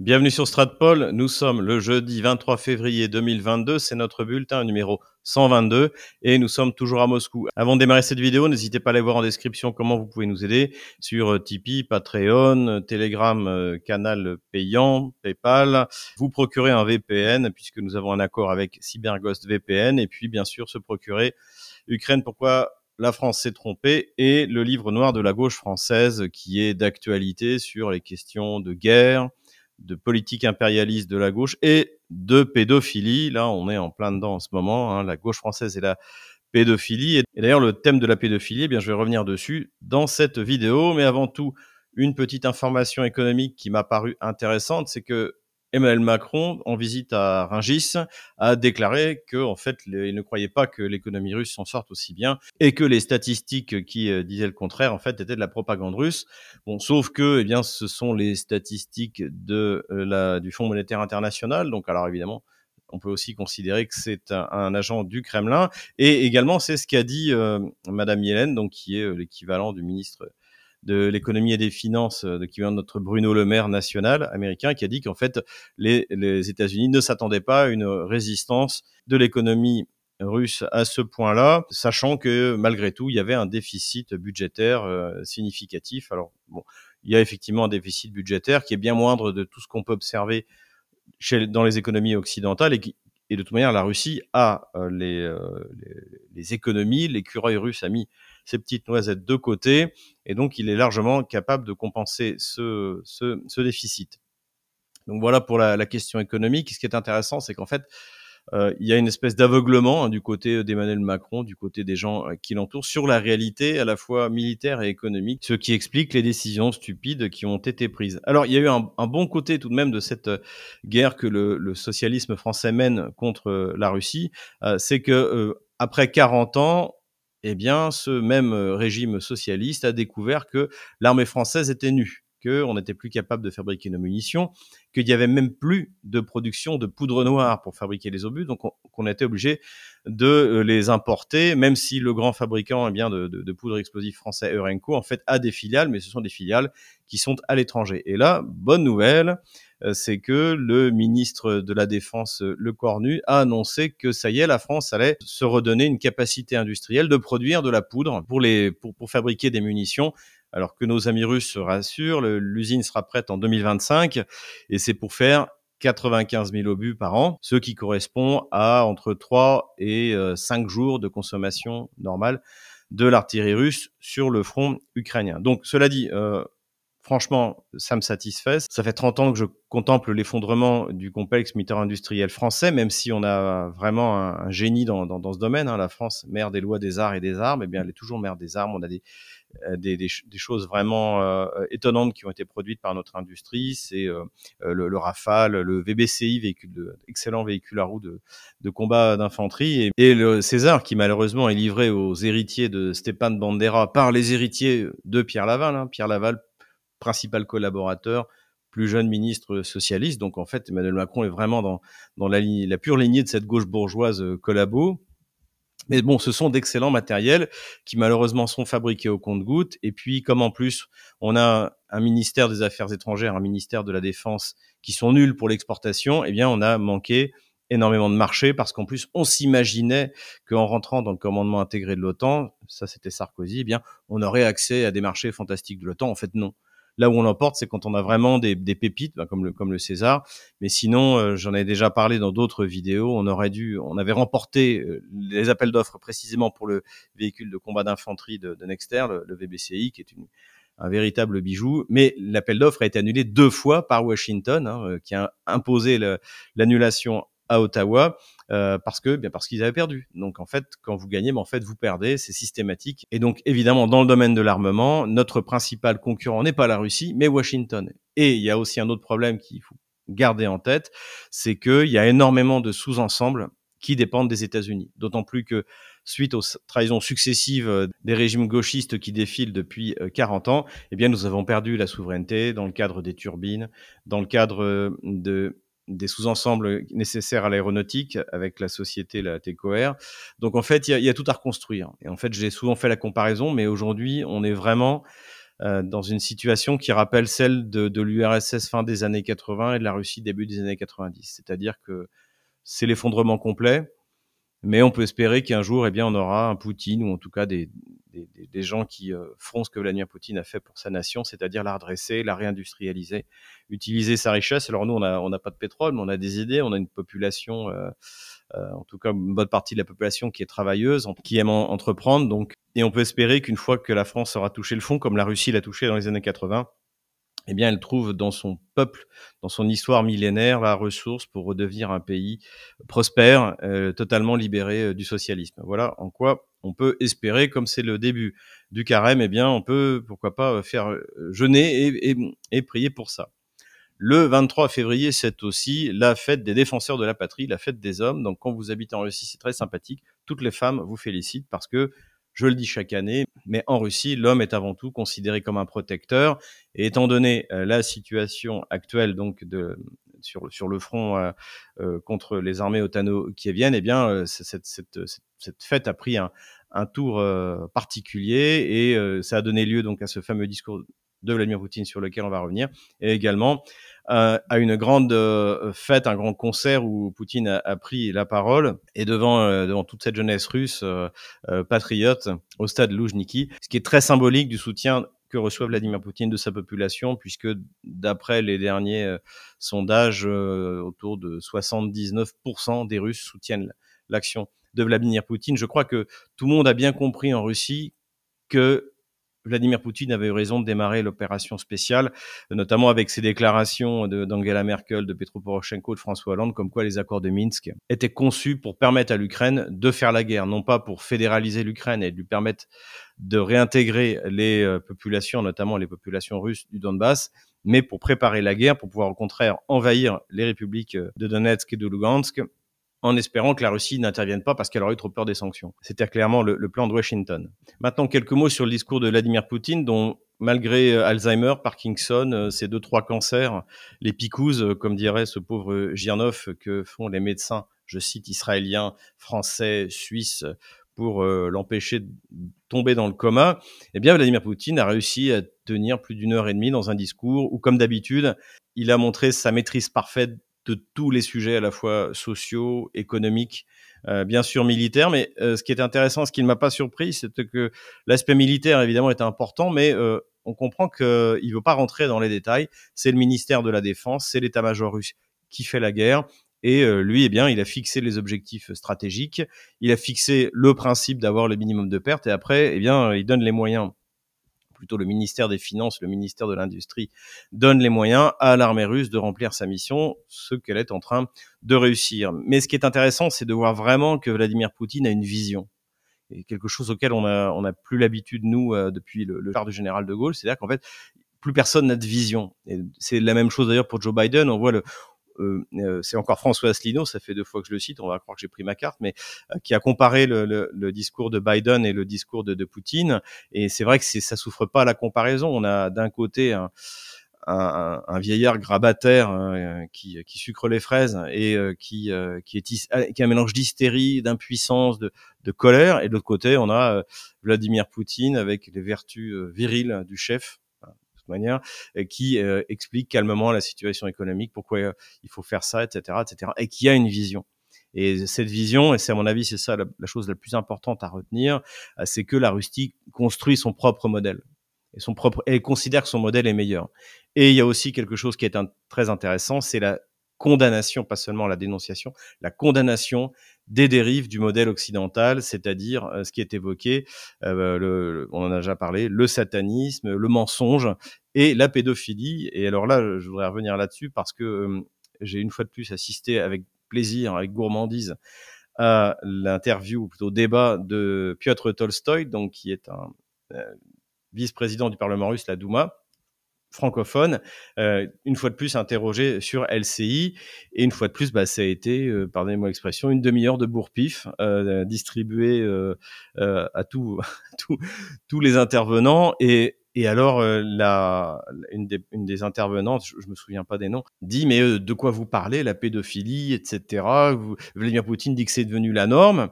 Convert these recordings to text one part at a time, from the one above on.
Bienvenue sur Stratpol. Nous sommes le jeudi 23 février 2022. C'est notre bulletin numéro 122 et nous sommes toujours à Moscou. Avant de démarrer cette vidéo, n'hésitez pas à aller voir en description comment vous pouvez nous aider sur euh, Tipeee, Patreon, Telegram, euh, canal payant, PayPal. Vous procurez un VPN puisque nous avons un accord avec CyberGhost VPN et puis bien sûr se procurer Ukraine. Pourquoi la France s'est trompée et le livre noir de la gauche française qui est d'actualité sur les questions de guerre, de politique impérialiste de la gauche et de pédophilie. Là, on est en plein dedans en ce moment. Hein, la gauche française et la pédophilie. Et d'ailleurs, le thème de la pédophilie, eh bien, je vais revenir dessus dans cette vidéo. Mais avant tout, une petite information économique qui m'a paru intéressante, c'est que Emmanuel Macron, en visite à Rungis, a déclaré que, en fait, il ne croyait pas que l'économie russe s'en sorte aussi bien et que les statistiques qui euh, disaient le contraire, en fait, étaient de la propagande russe. Bon, sauf que, eh bien, ce sont les statistiques de euh, la, du Fonds monétaire international. Donc, alors évidemment, on peut aussi considérer que c'est un, agent du Kremlin. Et également, c'est ce qu'a dit euh, Madame Yellen, donc qui est l'équivalent du ministre de l'économie et des finances euh, de qui vient notre Bruno Le Maire national américain qui a dit qu'en fait les, les États-Unis ne s'attendaient pas à une résistance de l'économie russe à ce point-là, sachant que malgré tout il y avait un déficit budgétaire euh, significatif. Alors bon, il y a effectivement un déficit budgétaire qui est bien moindre de tout ce qu'on peut observer chez, dans les économies occidentales et qui, et de toute manière, la Russie a euh, les, les, les, économies, l'écureuil russe a mis ses petites noisettes de côté, et donc il est largement capable de compenser ce, ce, ce déficit. Donc voilà pour la, la, question économique. Ce qui est intéressant, c'est qu'en fait, euh, il y a une espèce d'aveuglement hein, du côté d'Emmanuel Macron, du côté des gens euh, qui l'entourent, sur la réalité à la fois militaire et économique, ce qui explique les décisions stupides qui ont été prises. Alors il y a eu un, bon côté tout de même de cette euh, guerre que le, le socialisme français mène contre la Russie, euh, c'est que euh, après 40 ans, eh bien, ce même euh, régime socialiste a découvert que l'armée française était nue, qu'on n'était plus capable de fabriquer nos munitions, qu'il n'y avait même plus de production de poudre noire pour fabriquer les obus, donc qu'on était obligé de euh, les importer, même si le grand fabricant eh bien, de, poudre explosive français Eurenco, en fait, a des filiales, mais ce sont des filiales qui sont à l'étranger. Et là, bonne nouvelle, c'est que le ministre de la Défense, euh, Le Cornu, a annoncé que ça y est, la France allait se redonner une capacité industrielle de produire de la poudre pour, les, pour, pour fabriquer des munitions alors que nos amis russes se rassurent, l'usine sera prête en 2025 et c'est pour faire 95 000 obus par an, ce qui correspond à entre 3 et 5 euh, jours de consommation normale de l'artillerie russe sur le front ukrainien. Donc cela dit, euh, franchement, ça me satisfait. Ça fait 30 ans que je contemple l'effondrement du complexe militaire industriel français, même si on a vraiment un, génie dans, dans, ce domaine. Hein. La France, mère des lois, des arts et des armes, eh bien, elle est toujours mère des armes. On a des, euh, des, choses vraiment euh, étonnantes qui ont été produites par notre industrie. C'est euh, le, le, Rafale, le VBCI, véhicule excellent véhicule à roues de, de combat d'infanterie, et, et, le César, qui malheureusement est livré aux héritiers de Stéphane Bandera par les héritiers de Pierre Laval. Hein. Pierre Laval, principal collaborateur, plus jeune ministre socialiste. Donc en fait, Emmanuel Macron est vraiment dans, la pure lignée de cette gauche bourgeoise euh, collabo. Mais bon, ce sont d'excellents matériels qui malheureusement sont fabriqués au compte-gouttes. Et puis, comme en plus, on a un ministère des Affaires étrangères, un ministère de la Défense qui sont nuls pour l'exportation, eh bien, on a manqué énormément de marchés parce qu'en plus, on s'imaginait qu'en rentrant dans le commandement intégré de l'OTAN, ça c'était Sarkozy, eh bien, on aurait accès à des marchés fantastiques de l'OTAN. En fait, non. Là où on l'emporte, c'est quand on a vraiment des, des pépites, bah, comme le comme le César. Mais sinon, euh, j'en ai déjà parlé dans d'autres vidéos. On aurait dû, on avait remporté euh, les appels d'offres précisément pour le véhicule de combat d'infanterie de, de, Nexter, le, le, VBCI, qui est une, un véritable bijou. Mais l'appel d'offres a été annulé deux fois par Washington, hein, euh, qui a imposé l'annulation à Ottawa euh, parce que bien parce qu'ils avaient perdu. Donc en fait, quand vous gagnez, ben, en fait vous perdez, c'est systématique. Et donc évidemment dans le domaine de l'armement, notre principal concurrent n'est pas la Russie, mais Washington. Et il y a aussi un autre problème qu'il faut garder en tête, c'est qu'il y a énormément de sous-ensembles qui dépendent des États-Unis. D'autant plus que suite aux trahisons successives euh, des régimes gauchistes qui défilent depuis 40 euh, ans, eh bien nous avons perdu la souveraineté dans le cadre des turbines, dans le cadre de des sous-ensembles nécessaires à l'aéronautique avec la société, la TECOR. Donc en fait, il y, y, a tout à reconstruire. Et en fait, j'ai souvent fait la comparaison, mais aujourd'hui, on est vraiment dans une situation qui rappelle celle de, de l'URSS fin des années 80 et de la Russie début des années 90. C'est-à-dire que c'est l'effondrement complet, mais on peut espérer qu'un jour, eh bien, on aura un Poutine ou en tout cas des, des, des gens qui euh, feront ce que Vladimir Poutine a fait pour sa nation, c'est-à-dire la redresser, la réindustrialiser, utiliser sa richesse. Alors nous, on n'a on a pas de pétrole, mais on a des idées, on a une population, euh, euh, en tout cas une bonne partie de la population qui est travailleuse, qui aime entreprendre. Donc, et on peut espérer qu'une fois que la France aura touché le fond, comme la Russie l'a touché dans les années 80, eh bien, elle trouve dans son peuple, dans son histoire millénaire, la ressource pour redevenir un pays prospère, euh, totalement libéré euh, du socialisme. Voilà en quoi on peut espérer, comme c'est le début du carême, eh bien, on peut, pourquoi pas, faire euh, jeûner et, et, et prier pour ça. Le 23 février, c'est aussi la fête des défenseurs de la patrie, la fête des hommes. Donc, quand vous habitez en Russie, c'est très sympathique. Toutes les femmes vous félicitent parce que je le dis chaque année, mais en Russie, l'homme est avant tout considéré comme un protecteur. Et étant donné euh, la situation actuelle donc de, sur, sur le front euh, euh, contre les armées otano-kieviennes, eh bien, euh, cette, cette, cette, fête a pris un, un tour particulier et ça a donné lieu donc à ce fameux discours de Vladimir Poutine sur lequel on va revenir, et également euh, à une grande euh, fête, un grand concert où Poutine a, pris la parole. Et devant, euh, devant toute cette jeunesse russe patriote au stade Loujniki, ce qui est très symbolique du soutien que reçoit Vladimir Poutine de sa population, puisque d'après les derniers sondages, autour de 79% des Russes soutiennent l'action de Vladimir Poutine. Je crois que tout le monde a bien compris en Russie que Vladimir Poutine avait eu raison de démarrer l'opération spéciale, notamment avec ses déclarations d'Angela Merkel, de Petro Poroshenko, de François Hollande, comme quoi les accords de Minsk étaient conçus pour permettre à l'Ukraine de faire la guerre, non pas pour fédéraliser l'Ukraine et lui permettre de réintégrer les euh, populations, notamment les populations russes du Donbass, mais pour préparer la guerre, pour pouvoir au contraire envahir les républiques de Donetsk et de Lugansk en espérant que la Russie n'intervienne pas parce qu'elle aurait eu trop peur des sanctions. C'était clairement le, plan de Washington. Maintenant, quelques mots sur le discours de Vladimir Poutine, dont malgré euh, Alzheimer, Parkinson, euh, ces deux, trois cancers, les picouses, euh, comme dirait ce pauvre Girnov, que font les médecins, je cite, israéliens, français, suisses, pour l'empêcher de tomber dans le coma, eh bien, Vladimir Poutine a réussi à tenir plus d'une heure et demie dans un discours où, comme d'habitude, il a montré sa maîtrise parfaite de tous les sujets à la fois sociaux, économiques, euh, bien sûr militaires. Mais euh, ce qui est intéressant, ce qui ne m'a pas surpris, c'est que l'aspect militaire, évidemment, est important, mais euh, on comprend qu'il ne veut pas rentrer dans les détails. C'est le ministère de la Défense, c'est l'état-major russe qui fait la guerre. Et lui, eh bien, il a fixé les objectifs stratégiques, il a fixé le principe d'avoir le minimum de pertes, et après, eh bien, il donne les moyens plutôt le ministère des Finances, le ministère de l'Industrie, donne les moyens à l'armée russe de remplir sa mission, ce qu'elle est en train de réussir. Mais ce qui est intéressant, c'est de voir vraiment que Vladimir Poutine a une vision. Et quelque chose auquel on a, on a plus l'habitude, nous, euh, depuis le, char du général de Gaulle, c'est-à-dire qu'en fait, plus personne n'a de vision. Et c'est la même chose d'ailleurs pour Joe Biden. On voit le, c'est encore François Asselineau, ça fait deux fois que je le cite, on va croire que j'ai pris ma carte, mais euh, qui a comparé le, le, le, discours de Biden et le discours de, de Poutine. Et c'est vrai que ça souffre pas la comparaison. On a d'un côté un, un, un, vieillard grabataire euh, qui, qui, sucre les fraises et euh, qui, euh, qui, est, qui a un mélange d'hystérie, d'impuissance, de, de, colère. Et de l'autre côté, on a Vladimir Poutine avec les vertus viriles du chef manière, qui euh, explique calmement la situation économique, pourquoi euh, il faut faire ça, etc., etc., et qui a une vision. Et cette vision, et c'est à mon avis c'est ça la, chose la plus importante à retenir, euh, c'est que la Rustie construit son propre modèle et son propre, elle considère que son modèle est meilleur. Et il y a aussi quelque chose qui est très intéressant, c'est la condamnation, pas seulement la dénonciation, la condamnation des dérives du modèle occidental, c'est-à-dire euh, ce qui est évoqué, euh, le, on en a déjà parlé, le satanisme, le mensonge et la pédophilie. Et alors là, je voudrais revenir là-dessus parce que j'ai une fois de plus assisté avec plaisir, avec gourmandise, à l'interview, ou plutôt débat de Piotr Tolstoï, donc qui est un euh, vice-président du Parlement russe, la Douma, francophone, euh, une fois de plus interrogé sur LCI, et une fois de plus, bah, ça a été, euh, pardonnez-moi l'expression, une demi-heure de bourre-pif euh, distribuée euh, euh, à tous tous les intervenants, et, et alors, la, une, des, une des intervenantes, je, je, me souviens pas des noms, dit mais de quoi vous parlez, la pédophilie, etc. Vladimir Poutine dit que c'est devenu la norme.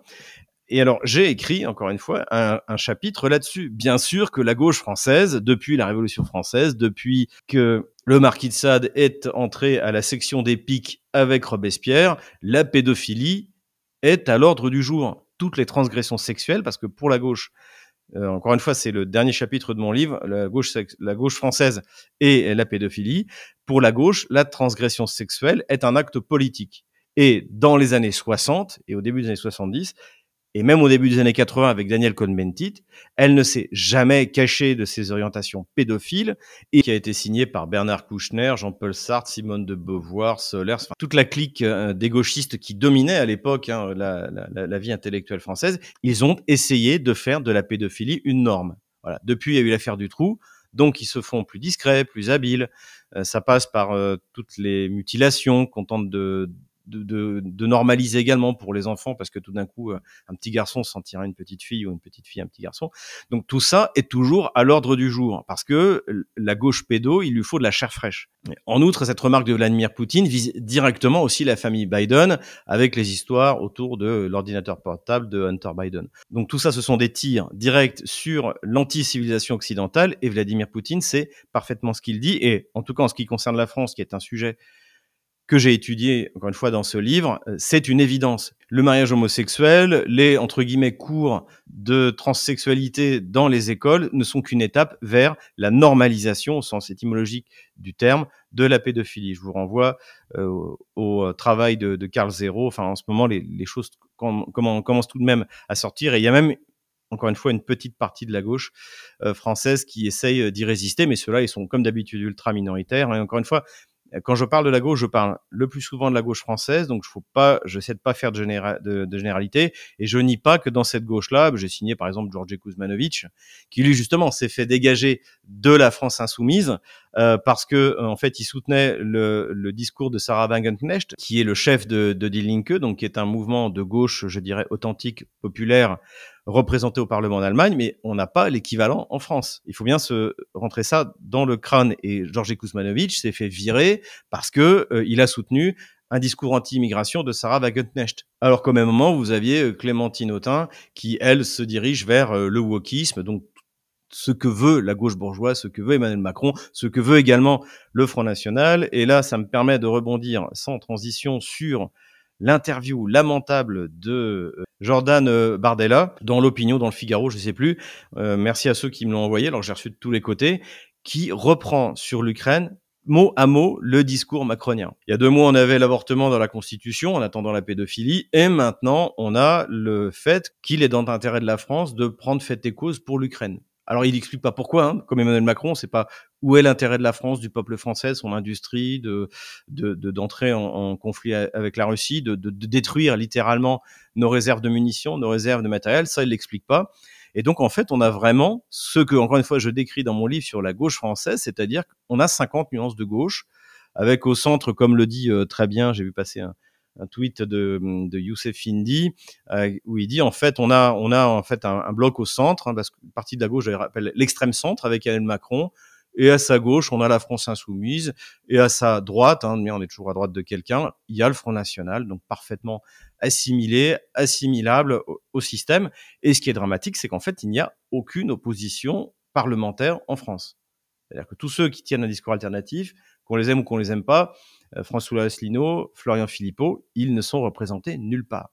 Et alors, j'ai écrit, encore une fois, un, chapitre là-dessus. Bien sûr que la gauche française, depuis la Révolution française, depuis que le marquis de Sade est entré à la section des pics avec Robespierre, la pédophilie est à l'ordre du jour. Toutes les transgressions sexuelles, parce que pour la gauche, euh, encore une fois, c'est le dernier chapitre de mon livre, gauche, la gauche française et la pédophilie. Pour la gauche, la transgression sexuelle est un acte politique. Et dans les années 60 et au début des années 70, et même au début des années 80 avec Daniel Cohn-Bendit, elle ne s'est jamais cachée de ses orientations pédophiles et qui a été signée par Bernard Kouchner, Jean-Paul Sartre, Simone de Beauvoir, Solers, toute la clique euh, des gauchistes qui dominait à l'époque hein, la, vie intellectuelle française. Ils ont essayé de faire de la pédophilie une norme. Voilà. Depuis, il y a eu l'affaire du trou. Donc, ils se font plus discrets, plus habiles. Euh, ça passe par euh, toutes les mutilations qu'on tente de, de, de, normaliser également pour les enfants, parce que tout d'un coup, euh, un petit garçon sentira une petite fille ou une petite fille un petit garçon. Donc tout ça est toujours à l'ordre du jour, parce que la gauche pédo, il lui faut de la chair fraîche. En outre, cette remarque de Vladimir Poutine vise directement aussi la famille Biden, avec les histoires autour de l'ordinateur portable de Hunter Biden. Donc tout ça, ce sont des tirs directs sur l'anti-civilisation occidentale, et Vladimir Poutine sait parfaitement ce qu'il dit, et en tout cas en ce qui concerne la France, qui est un sujet que j'ai étudié, encore une fois, dans ce livre, euh, c'est une évidence. Le mariage homosexuel, les, entre guillemets, cours de transsexualité dans les écoles ne sont qu'une étape vers la normalisation, au sens étymologique du terme, de la pédophilie. Je vous renvoie euh, au travail de, de Carl Zero. Enfin, en ce moment, les, choses commencent tout de même à sortir. Et il y a même encore une fois, une petite partie de la gauche euh, française qui essaye d'y résister, mais ceux-là, ils sont comme d'habitude ultra minoritaires. Et encore une fois, quand je parle de la gauche, je parle le plus souvent de la gauche française, donc je faut pas, j'essaie de pas faire de, généralité, et je nie pas que dans cette gauche-là, j'ai signé par exemple Georges Kuzmanovic, qui lui justement s'est fait dégager de la France insoumise euh, parce que euh, en fait il soutenait le, le, discours de Sarah Wagenknecht, qui est le chef de, de Die Linke, donc qui est un mouvement de gauche, je dirais authentique, populaire, représenté au Parlement d'Allemagne, mais on n'a pas l'équivalent en France. Il faut bien se rentrer ça dans le crâne. Et Georges Kuzmanovic s'est fait virer parce que euh, il a soutenu un discours anti-immigration de Sarah Wagenknecht. Alors qu'au même moment, vous aviez euh, Clémentine Autain qui, elle, se dirige vers euh, le wokisme, donc ce que veut la gauche bourgeoise, ce que veut Emmanuel Macron, ce que veut également le Front National. Et là, ça me permet de rebondir sans transition sur l'interview lamentable de euh, Jordan euh, Bardella dans l'opinion, dans le Figaro, je sais plus. Euh, merci à ceux qui me l'ont envoyé, alors j'ai reçu de tous les côtés, qui reprend sur l'Ukraine mot à mot le discours macronien. Il y a deux mois, on avait l'avortement dans la Constitution en attendant la pédophilie, et maintenant, on a le fait qu'il est dans l'intérêt de la France de prendre fait et cause pour l'Ukraine. Alors, il n'explique pas pourquoi, hein, comme Emmanuel Macron, c'est pas où est l'intérêt de la France, du peuple français, son industrie, de d'entrer de, en, en, conflit avec la Russie, de, de, détruire littéralement nos réserves de munitions, nos réserves de matériel? Ça, il l'explique pas. Et donc, en fait, on a vraiment ce que, encore une fois, je décris dans mon livre sur la gauche française, c'est-à-dire qu'on a 50 nuances de gauche, avec au centre, comme le dit euh, très bien, j'ai vu passer un, un tweet de, de Youssef Indy euh, où il dit en fait on a on a en fait un, un bloc au centre hein, parce que partie de la gauche je rappelle l'extrême centre avec Emmanuel Macron et à sa gauche on a la France insoumise. Et à sa droite hein, mais on est toujours à droite de quelqu'un il y a le Front National donc parfaitement assimilé assimilable au, système. Et ce qui est dramatique c'est qu'en fait il n'y a aucune opposition parlementaire en France. C'est-à-dire que tous ceux qui tiennent un discours alternatif qu'on les aime ou qu'on les aime pas euh, François Asselineau, Florian Philippot, ils ne sont représentés nulle part.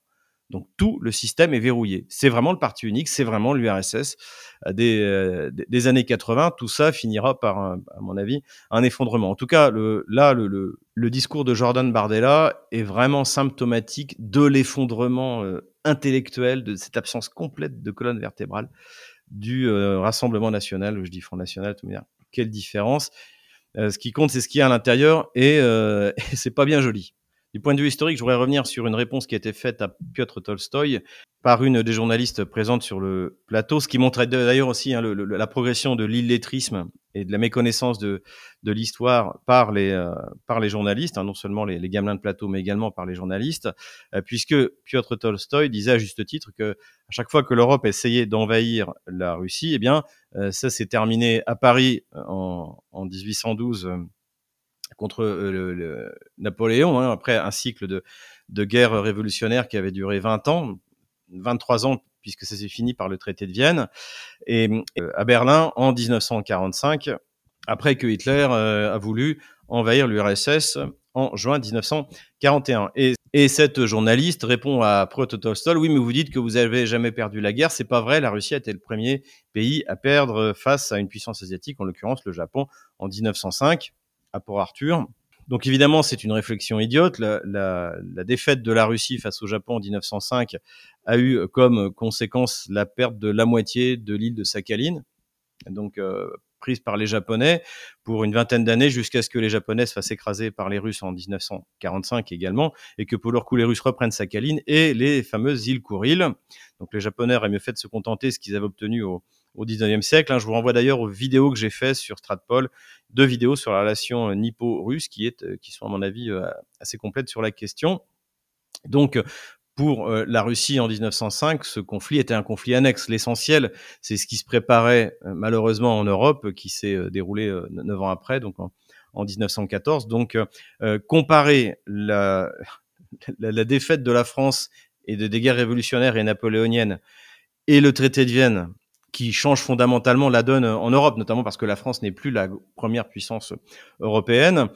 Donc tout le système est verrouillé. C'est vraiment le parti unique, c'est vraiment l'URSS euh, des, euh, des, années 80. Tout ça finira par, à mon avis, un effondrement. En tout cas, le, là, le, discours de Jordan Bardella est vraiment symptomatique de l'effondrement intellectuel, de cette absence complète de colonne vertébrale du Rassemblement national. Je dis Front National, tout quelle différence euh, ce qui compte, c'est ce qu'il y a à l'intérieur et, euh, et c'est pas bien joli. Du point de vue historique, je voudrais revenir sur une réponse qui a été faite à Piotr Tolstoï par une des journalistes présentes sur le plateau, ce qui montrait d'ailleurs aussi hein, la progression de l'illettrisme et de la méconnaissance de, l'histoire par les euh, journalistes, hein, non seulement les, les, gamelins de plateau, mais également par les journalistes, euh, puisque Piotr Tolstoï disait à juste titre que à chaque fois que l'Europe essayait d'envahir la Russie, eh bien euh, ça s'est terminé à Paris en, en 1812 contre euh, Napoléon, hein, après un cycle de, de guerre révolutionnaire qui avait duré 20 ans, 23 ans puisque ça s'est fini par le traité de Vienne, et à Berlin en 1945, après que Hitler a voulu envahir l'URSS en juin 1941. Et, et cette journaliste répond à Proto Tolstoy, oui, mais vous dites que vous avez jamais perdu la guerre, c'est pas vrai, la Russie a été le premier pays à perdre face à une puissance asiatique, en l'occurrence le Japon, en 1905, à Port Arthur. Donc évidemment, c'est une réflexion idiote. La, défaite de la Russie face au Japon en 1905 a eu comme conséquence la perte de la moitié de l'île de Sakhaline. Donc euh, prise par les Japonais pour une vingtaine d'années jusqu'à ce que les Japonais se fassent écraser par les Russes en 1945 également et que pour leur coup les Russes reprennent Sakhaline et les fameuses îles Kouril. Donc les Japonais auraient mieux fait de se contenter de ce qu'ils avaient obtenu au, au 19e siècle. Hein. Je vous renvoie d'ailleurs aux vidéos que j'ai faites sur Stratpol, deux vidéos sur la relation euh, nippo-russe euh, qui sont à mon avis euh, assez complètes sur la question. Donc, pour la Russie en 1905, ce conflit était un conflit annexe. L'essentiel, c'est ce qui se préparait malheureusement en Europe, qui s'est déroulé neuf ans après, donc en, en 1914. Donc, comparer la, défaite de la France et de, des guerres révolutionnaires et napoléoniennes et le traité de Vienne qui change fondamentalement la donne en Europe, notamment parce que la France n'est plus la première puissance européenne.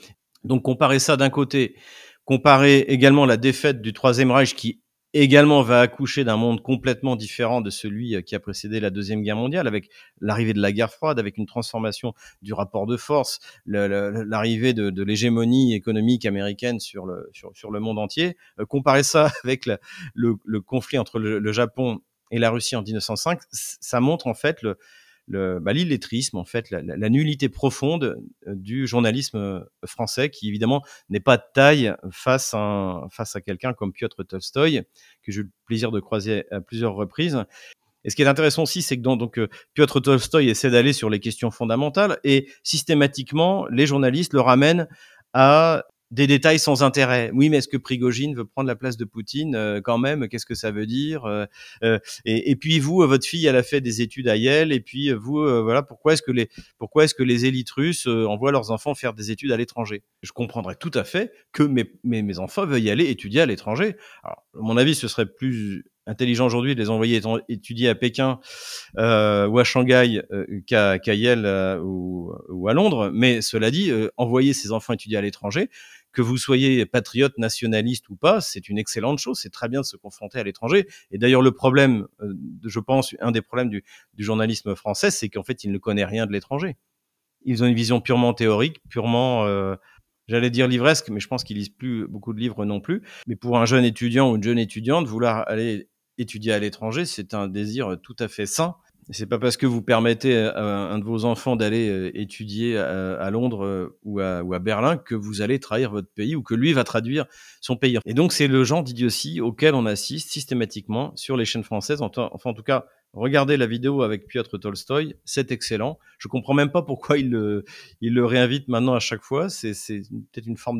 Donc comparer ça d'un côté, comparer également la défaite du Troisième Reich qui également va accoucher d'un monde complètement différent de celui qui a précédé la Deuxième Guerre mondiale, avec l'arrivée de la guerre froide, avec une transformation du rapport de force, l'arrivée de, l'hégémonie économique américaine sur le, sur, sur le monde entier. Euh, comparer ça avec le, conflit entre le Japon et la Russie en 1905, ça montre en fait le, le bah, l'illettrisme, en fait, la, nullité profonde euh, du journalisme euh, français, qui évidemment n'est pas de taille face à, face à quelqu'un comme Piotr Tolstoï, que j'ai eu le plaisir de croiser à plusieurs reprises. Et ce qui est intéressant aussi, c'est que donc, donc euh, Piotr Tolstoï essaie d'aller sur les questions fondamentales et systématiquement, les journalistes le ramènent à des détails sans intérêt. Oui, mais est-ce que Prigogine veut prendre la place de Poutine euh, quand même? Qu'est-ce que ça veut dire euh, euh, et, et, puis vous, votre fille, elle a fait des études à Yale, et puis vous, voilà, pourquoi est-ce que les pourquoi est-ce que les élites russes envoient leurs enfants faire des études à l'étranger? Je comprendrais tout à fait que mes, mes, mes enfants veuillent aller étudier à l'étranger. Alors, à mon avis, ce serait plus intelligent aujourd'hui de les envoyer étudier à Pékin euh, ou à Shanghai euh, qu'à qu Yale euh, ou, ou, à Londres. Mais cela dit, envoyer ses enfants étudier à l'étranger, que vous soyez patriote, nationaliste ou pas, c'est une excellente chose. C'est très bien de se confronter à l'étranger. Et d'ailleurs, le problème, je pense, un des problèmes du, journalisme français, c'est qu'en fait, il ne connaît rien de l'étranger. Ils ont une vision purement théorique, purement j'allais dire livresque, mais je pense qu'ils lisent plus beaucoup de livres non plus. Mais pour un jeune étudiant ou une jeune étudiante, vouloir aller étudier à l'étranger, c'est un désir tout à fait sain. C'est pas parce que vous permettez à un de vos enfants d'aller euh, étudier à, Londres euh, ou à, Berlin que vous allez trahir votre pays ou que lui va traduire son pays. Et donc c'est le genre d'idiotie auquel on assiste systématiquement sur les chaînes françaises, enfin en tout cas Regardez la vidéo avec Piotr Tolstoï, c'est excellent. Je comprends même pas pourquoi il le, il réinvite maintenant à chaque fois. C'est, peut-être une forme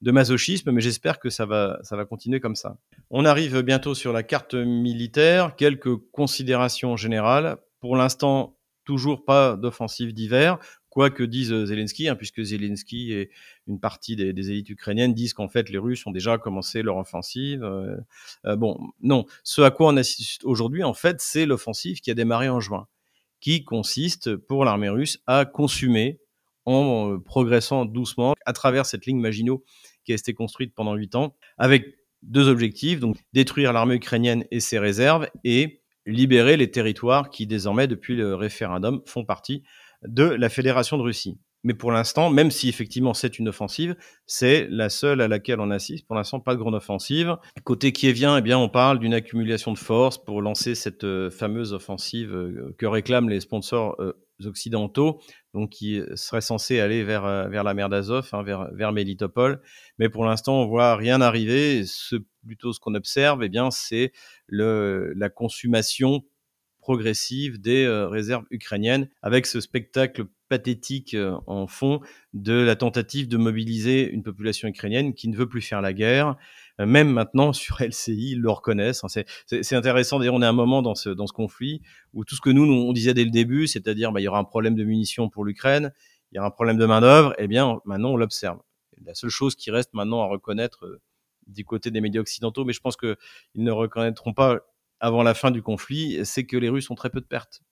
de, masochisme, mais j'espère que ça va continuer comme ça. On arrive bientôt sur la carte militaire. Quelques considérations générales. Pour l'instant, toujours pas d'offensive d'hiver quoi que dise euh, Zelensky, hein, puisque Zelensky et une partie des, élites ukrainiennes disent qu'en fait les Russes ont déjà commencé leur offensive. Euh, euh, bon, non, ce à quoi on assiste aujourd'hui, en fait, c'est l'offensive qui a démarré en juin, qui consiste pour l'armée russe à consumer en progressant doucement à travers cette ligne Maginot qui a été construite pendant huit ans, avec deux objectifs, donc détruire l'armée ukrainienne et ses réserves et libérer les territoires qui désormais, depuis le référendum, font partie de la Fédération de Russie. Mais pour l'instant, même si effectivement c'est une offensive, c'est la seule à laquelle on assiste. Pour l'instant, pas de grande offensive. Côté kievien, eh bien, on parle d'une accumulation de forces pour lancer cette euh, fameuse offensive euh, que réclament les sponsors euh, occidentaux, donc qui serait censé aller vers, vers la mer d'Azov, hein, vers, vers Melitopol. Mais pour l'instant, on voit rien arriver. Plutôt, ce qu'on observe, eh bien, c'est la consommation progressive des euh, réserves ukrainiennes, avec ce spectacle pathétique euh, en fond de la tentative de mobiliser une population ukrainienne qui ne veut plus faire la guerre. Euh, même maintenant sur LCI, ils le reconnaissent. C'est intéressant. D'ailleurs, on est à un moment dans ce, dans ce conflit où tout ce que nous, on disait dès le début, c'est-à-dire bah, il y aura un problème de munitions pour l'Ukraine, il y a un problème de main d'œuvre. Eh bien, maintenant, on l'observe. La seule chose qui reste maintenant à reconnaître du côté des médias occidentaux, mais je pense qu'ils ne reconnaîtront pas avant la fin du conflit, c'est que les Russes ont très peu de pertes.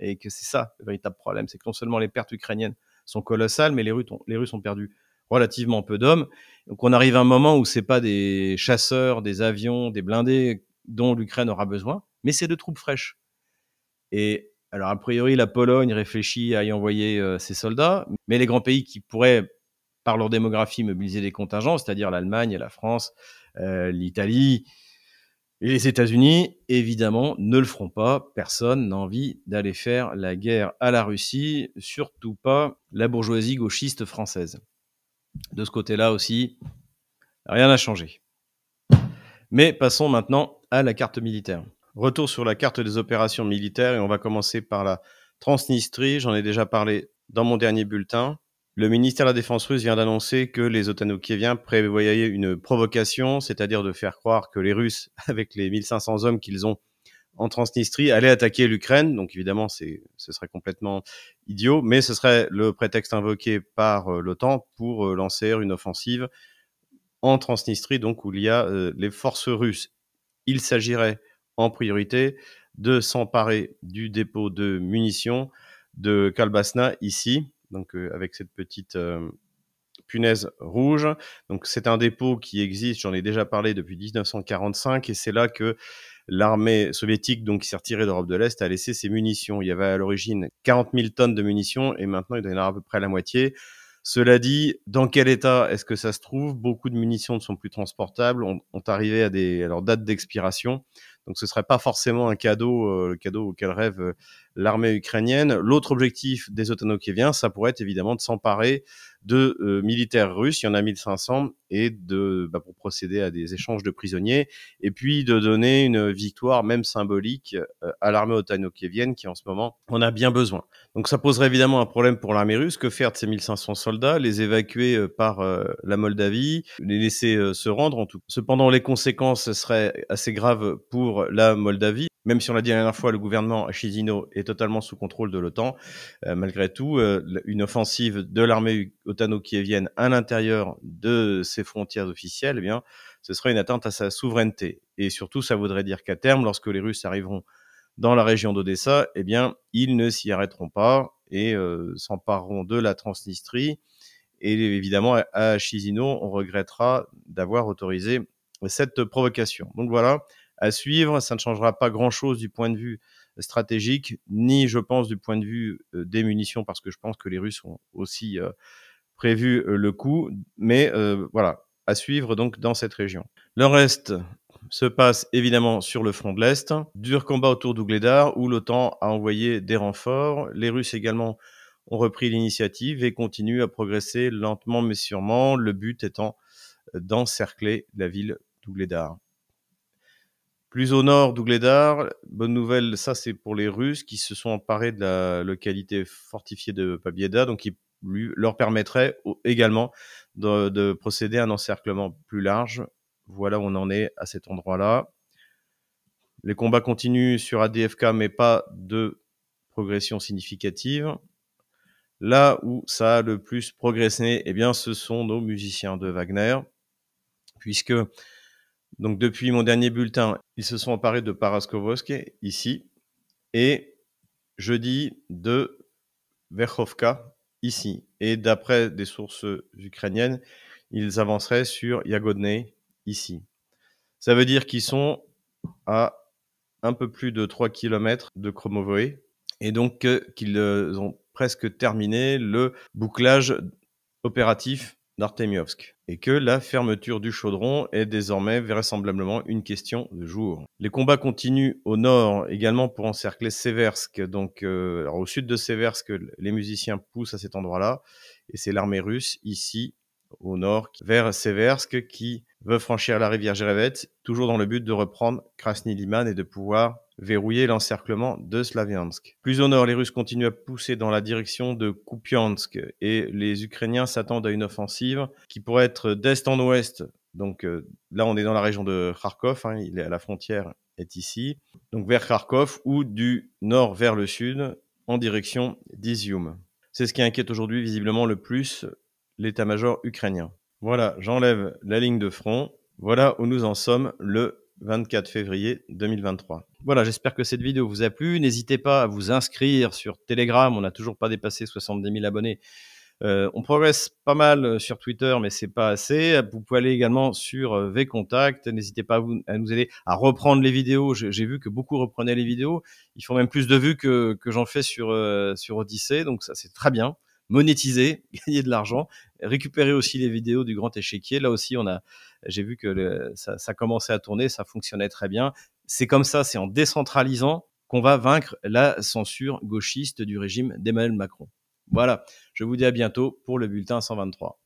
Et que c'est ça le véritable problème, c'est que non seulement les pertes ukrainiennes sont colossales, mais les Russes ont, les Russes ont perdu relativement peu d'hommes. Donc on arrive à un moment où c'est pas des chasseurs, des avions, des blindés dont l'Ukraine aura besoin, mais c'est de troupes fraîches. Et alors a priori la Pologne réfléchit à y envoyer euh, ses soldats, mais les grands pays qui pourraient par leur démographie mobiliser des contingents, c'est-à-dire l'Allemagne, la France, euh, l'Italie, et les États-Unis, évidemment, ne le feront pas. Personne n'a envie d'aller faire la guerre à la Russie, surtout pas la bourgeoisie gauchiste française. De ce côté-là aussi, rien n'a changé. Mais passons maintenant à la carte militaire. Retour sur la carte des opérations militaires et on va commencer par la Transnistrie. J'en ai déjà parlé dans mon dernier bulletin. Le ministère de la Défense russe vient d'annoncer que les Otano-Kieviens prévoyaient une provocation, c'est-à-dire de faire croire que les Russes, avec les 1500 hommes qu'ils ont en Transnistrie, allaient attaquer l'Ukraine. Donc évidemment, ce serait complètement idiot, mais ce serait le prétexte invoqué par euh, l'OTAN pour euh, lancer une offensive en Transnistrie, donc où il y a euh, les forces russes. Il s'agirait en priorité de s'emparer du dépôt de munitions de Kalbasna ici, donc euh, avec cette petite euh, punaise rouge. Donc c'est un dépôt qui existe, j'en ai déjà parlé depuis 1945, et c'est là que l'armée soviétique, donc qui s'est retirée d'Europe de l'Est, a laissé ses munitions. Il y avait à l'origine 40 000 tonnes de munitions, et maintenant il y en avoir à peu près la moitié. Cela dit, dans quel état est-ce que ça se trouve? Beaucoup de munitions ne sont plus transportables, ont, arrivé à, à leur date d'expiration. Donc ce serait pas forcément un cadeau, euh, le cadeau auquel rêve euh, l'armée ukrainienne. L'autre objectif des Otano-Kieviens, ça pourrait être évidemment de s'emparer de euh, militaires russes, il y en a 1500, et de bah, pour procéder à des échanges de prisonniers, et puis de donner une victoire même symbolique à l'armée otano-kievienne qui en ce moment en a bien besoin. Donc ça poserait évidemment un problème pour l'armée russe. Que faire de ces 1500 soldats Les évacuer par la Moldavie Les laisser se rendre en tout. Cependant, les conséquences seraient assez graves pour la Moldavie. Même si on l'a dit la dernière fois, le gouvernement à Chisinau est totalement sous contrôle de l'OTAN. Euh, malgré tout, euh, une offensive de l'armée otano-kievienne à l'intérieur de ses frontières officielles, eh bien, ce serait une atteinte à sa souveraineté. Et surtout, ça voudrait dire qu'à terme, lorsque les Russes arriveront dans la région d'Odessa, eh bien, ils ne s'y arrêteront pas et euh, s'empareront de la Transnistrie. Et évidemment, à Chisinau, on regrettera d'avoir autorisé cette provocation. Donc voilà, à suivre. Ça ne changera pas grand-chose du point de vue stratégique, ni je pense du point de vue euh, des munitions, parce que je pense que les Russes ont aussi euh, prévu euh, le coup. Mais voilà, à suivre donc dans cette région. Le reste se passe évidemment sur le front de l'Est. Dur combat autour d'Ougledar, où l'OTAN a envoyé des renforts. Les Russes également ont repris l'initiative et continuent à progresser lentement mais sûrement, le but étant d'encercler la ville d'Ougledar. Plus au nord d'Ougledar, bonne nouvelle, ça c'est pour les Russes qui se sont emparés de la localité fortifiée de Pabieda, donc leur permettrait également de, procéder à un encerclement plus large. Voilà où on en est à cet endroit-là. Les combats continuent sur ADFK, mais pas de progression significative. Là où ça a le plus progressé, eh bien, ce sont nos musiciens de Wagner, puisque donc depuis mon dernier bulletin, ils se sont emparés de Paraskovosk ici et jeudi de Verkhovka ici. Et d'après des sources ukrainiennes, ils avanceraient sur Yagodne ici. Ça veut dire qu'ils sont à un peu plus de 3 km de Kromovoe et donc qu'ils ont presque terminé le bouclage opératif d'Artemiovsk et que la fermeture du chaudron est désormais vraisemblablement une question de jour. Les combats continuent au nord également pour encercler Seversk. Donc, euh, au sud de Seversk, les musiciens poussent à cet endroit-là et c'est l'armée russe ici au nord vers Seversk qui veut franchir la rivière Jerevet, toujours dans le but de reprendre Krasny Liman et de pouvoir verrouiller l'encerclement de Slaviansk. Plus au nord, les Russes continuent à pousser dans la direction de Kupiansk et les Ukrainiens s'attendent à une offensive qui pourrait être d'est en ouest. Donc euh, là, on est dans la région de Kharkov, hein, il est à la frontière, est ici. Donc vers Kharkov ou du nord vers le sud en direction d'Izium. C'est ce qui inquiète aujourd'hui visiblement le plus l'état-major ukrainien. Voilà, j'enlève la ligne de front. Voilà où nous en sommes le 24 février 2023. Voilà, j'espère que cette vidéo vous a plu. N'hésitez pas à vous inscrire sur Telegram. On n'a toujours pas dépassé 70 000 abonnés. Euh, on progresse pas mal euh, sur Twitter, mais c'est pas assez. Vous pouvez aller également sur euh, VContact. N'hésitez pas à, nous aider à reprendre les vidéos. J'ai vu que beaucoup reprenaient les vidéos. Ils font même plus de vues que, que j'en fais sur, euh, sur Odyssey, donc ça c'est très bien. Monétiser, gagner de l'argent, récupérer aussi les vidéos du grand échiquier. Là aussi, on a, j'ai vu que ça commençait à tourner, ça fonctionnait très bien. C'est comme ça, c'est en décentralisant qu'on va vaincre la censure gauchiste du régime d'Emmanuel Macron. Voilà, je vous dis à bientôt pour le bulletin 123.